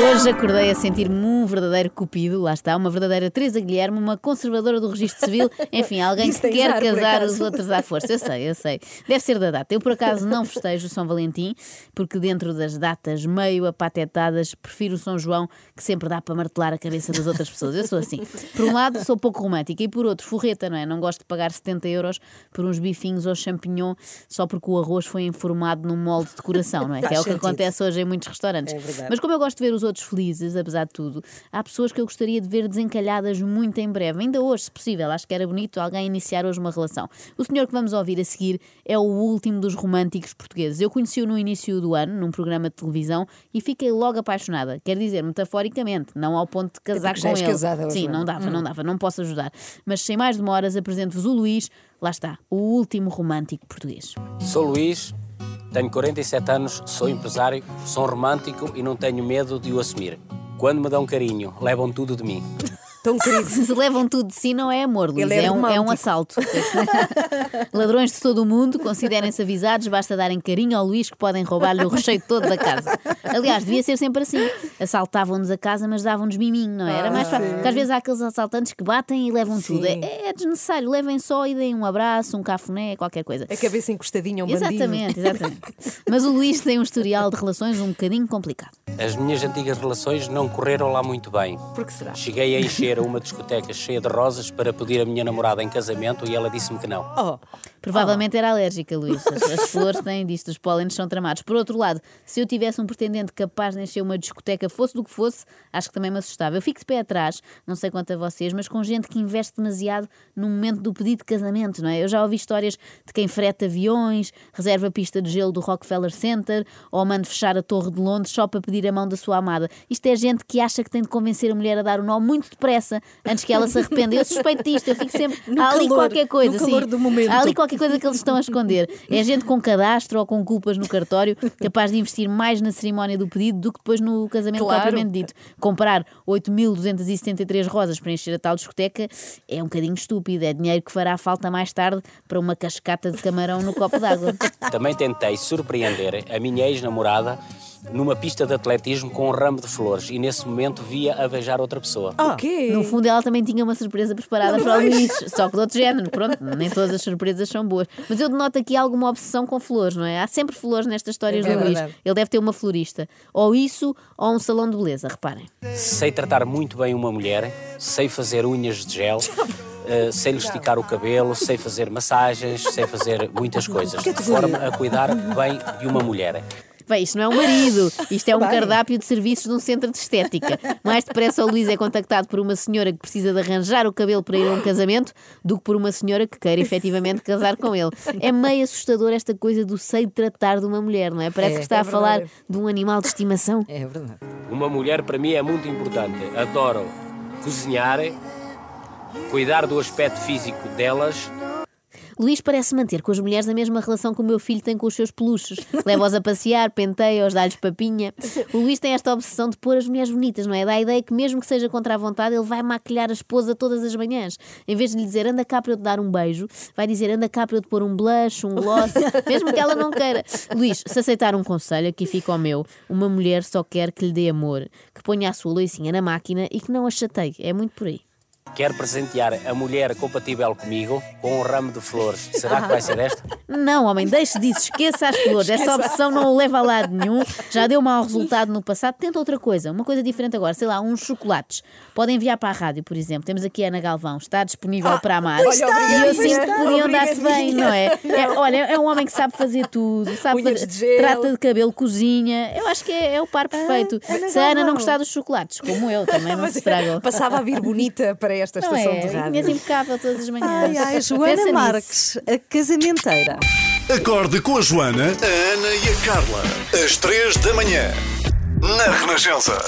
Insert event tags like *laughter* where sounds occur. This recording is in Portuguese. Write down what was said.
Hoje acordei a sentir-me um verdadeiro cupido, lá está, uma verdadeira Teresa Guilherme, uma conservadora do registro civil, enfim, alguém Isso que quer ar, casar os outros à força. Eu sei, eu sei. Deve ser da data. Eu, por acaso, não festejo o São Valentim, porque dentro das datas meio apatetadas, prefiro o São João, que sempre dá para martelar a cabeça das outras pessoas. Eu sou assim. Por um lado, sou pouco romântica, e por outro, forreta, não é? Não gosto de pagar 70 euros por uns bifinhos ou champignon só porque o arroz foi informado num molde de coração, não é? Que é o que acontece hoje em muitos restaurantes. É. Mas como eu gosto de ver os outros felizes, apesar de tudo, há pessoas que eu gostaria de ver desencalhadas muito em breve, ainda hoje, se possível. Acho que era bonito alguém iniciar hoje uma relação. O senhor que vamos ouvir a seguir é o último dos românticos portugueses. Eu conheci-o no início do ano, num programa de televisão, e fiquei logo apaixonada. Quer dizer, metaforicamente, não ao ponto de casar porque já com ele. casada, Sim, não dava, não dava, não posso ajudar. Mas sem mais demoras, apresento-vos o Luís. Lá está, o último romântico português. Sou Luís, tenho 47 anos, sou empresário, sou romântico e não tenho medo de o assumir. Quando me dão carinho, levam tudo de mim. Tão *laughs* querido. Se levam tudo de si, não é amor, Luís, Ele é é, um, é um assalto. *laughs* Ladrões de todo o mundo, considerem-se avisados, basta darem carinho ao Luís que podem roubar-lhe o recheio todo da casa. Aliás, devia ser sempre assim. Assaltavam-nos a casa, mas davam-nos miminho, não é? Era mais fácil. Porque às vezes há aqueles assaltantes que batem e levam tudo. Sim. É, é desnecessário, levem só e deem um abraço, um cafuné, qualquer coisa. A cabeça encostadinha, um bandinho. Exatamente, exatamente. Mas o Luís tem um historial de relações um bocadinho complicado. As minhas antigas relações não correram lá muito bem. Por que será? Cheguei a encher uma discoteca cheia de rosas para pedir a minha namorada em casamento e ela disse-me que não. Oh, Provavelmente era alérgica, Luís. As, as flores têm disto, os pólenes são tramados. Por outro lado, se eu tivesse um pretendente capaz de encher uma discoteca, fosse do que fosse, acho que também me assustava. Eu fico de pé atrás, não sei quanto a vocês, mas com gente que investe demasiado no momento do pedido de casamento, não é? Eu já ouvi histórias de quem freta aviões, reserva a pista de gelo do Rockefeller Center ou manda fechar a Torre de Londres só para pedir a mão da sua amada. Isto é gente que acha que tem de convencer a mulher a dar o nó muito depressa antes que ela se arrependa. Eu suspeito disto, eu fico sempre. No há ali calor, qualquer coisa, no calor sim. do momento. Há ali qualquer coisa que eles estão a esconder. É gente com cadastro ou com culpas no cartório capaz de investir mais na cerimónia do pedido do que depois no casamento Claro. propriamente dito. Comprar 8.273 rosas para encher a tal discoteca é um bocadinho estúpido. É dinheiro que fará falta mais tarde para uma cascata de camarão no copo d'água. Também tentei surpreender a minha ex-namorada numa pista de atletismo com um ramo de flores e nesse momento via a beijar outra pessoa. o quê? No fundo, ela também tinha uma surpresa preparada para o Luís, só que de outro género. Pronto, nem todas as surpresas são boas. Mas eu denoto aqui alguma obsessão com flores, não é? Há sempre flores nestas histórias É do Luís. Ele deve ter uma florista. Ou isso, ou um salão de beleza, reparem. Sei tratar muito bem uma mulher, sei fazer unhas de gel, *laughs* eh, sei lhe esticar o cabelo, sei fazer massagens, sei fazer muitas *laughs* coisas, de forma a cuidar bem de uma mulher. Bem, isto não é um marido, isto é um Bem. cardápio de serviços de um centro de estética. Mais depressa o Luís é contactado por uma senhora que precisa de arranjar o cabelo para ir a um casamento do que por uma senhora que queira efetivamente casar com ele. É meio assustador esta coisa do sei tratar de uma mulher, não é? Parece É, que está é a falar de um animal de estimação. É verdade. Uma mulher para mim é muito importante. Adoro cozinhar, cuidar do aspecto físico delas Luís parece manter com as mulheres a mesma relação que o meu filho tem com os seus peluches. Leva-os a passear, penteia-os, dá-lhes papinha. O Luís tem esta obsessão de pôr as mulheres bonitas, não é? Dá a ideia que, mesmo que seja contra a vontade, ele vai maquilhar a esposa todas as manhãs. Em vez de lhe dizer anda cá para eu te dar um beijo, vai dizer anda cá para eu te pôr um blush, um gloss, *laughs* mesmo que ela não queira. Luís, se aceitar um conselho, aqui fica o meu: uma mulher só quer que lhe dê amor, que ponha a sua loicinha na máquina e que não a chateie. É muito por aí. Quero presentear a mulher compatível comigo com um ramo de flores. Será que vai ser *laughs* esta? Não, homem, deixe disso, esqueça as flores. Essa opção não o leva a lado nenhum. Já deu mau resultado no passado. Tenta outra coisa, uma coisa diferente agora. Sei lá, uns chocolates. Podem enviar para a rádio, por exemplo. Temos aqui a Ana Galvão, está disponível para amar. e eu sinto que podiam dar-se bem, não é? *laughs* É, Olha, é um homem que sabe fazer tudo, sabe Unhas fazer, de gel. trata de cabelo, cozinha. Eu acho que é, é o par perfeito. Ana Se a Ana não gostar dos chocolates, como eu, também não *laughs* Mas se estraga. Passava a vir bonita para esta Não estação é? de rádio. Unhas impecável todas as manhãs. Ai, ai, Pensa Joana nisso. Marques, a casamenteira. Acorde com a Joana, a Ana e a Carla. Às três da manhã. Na Renascença.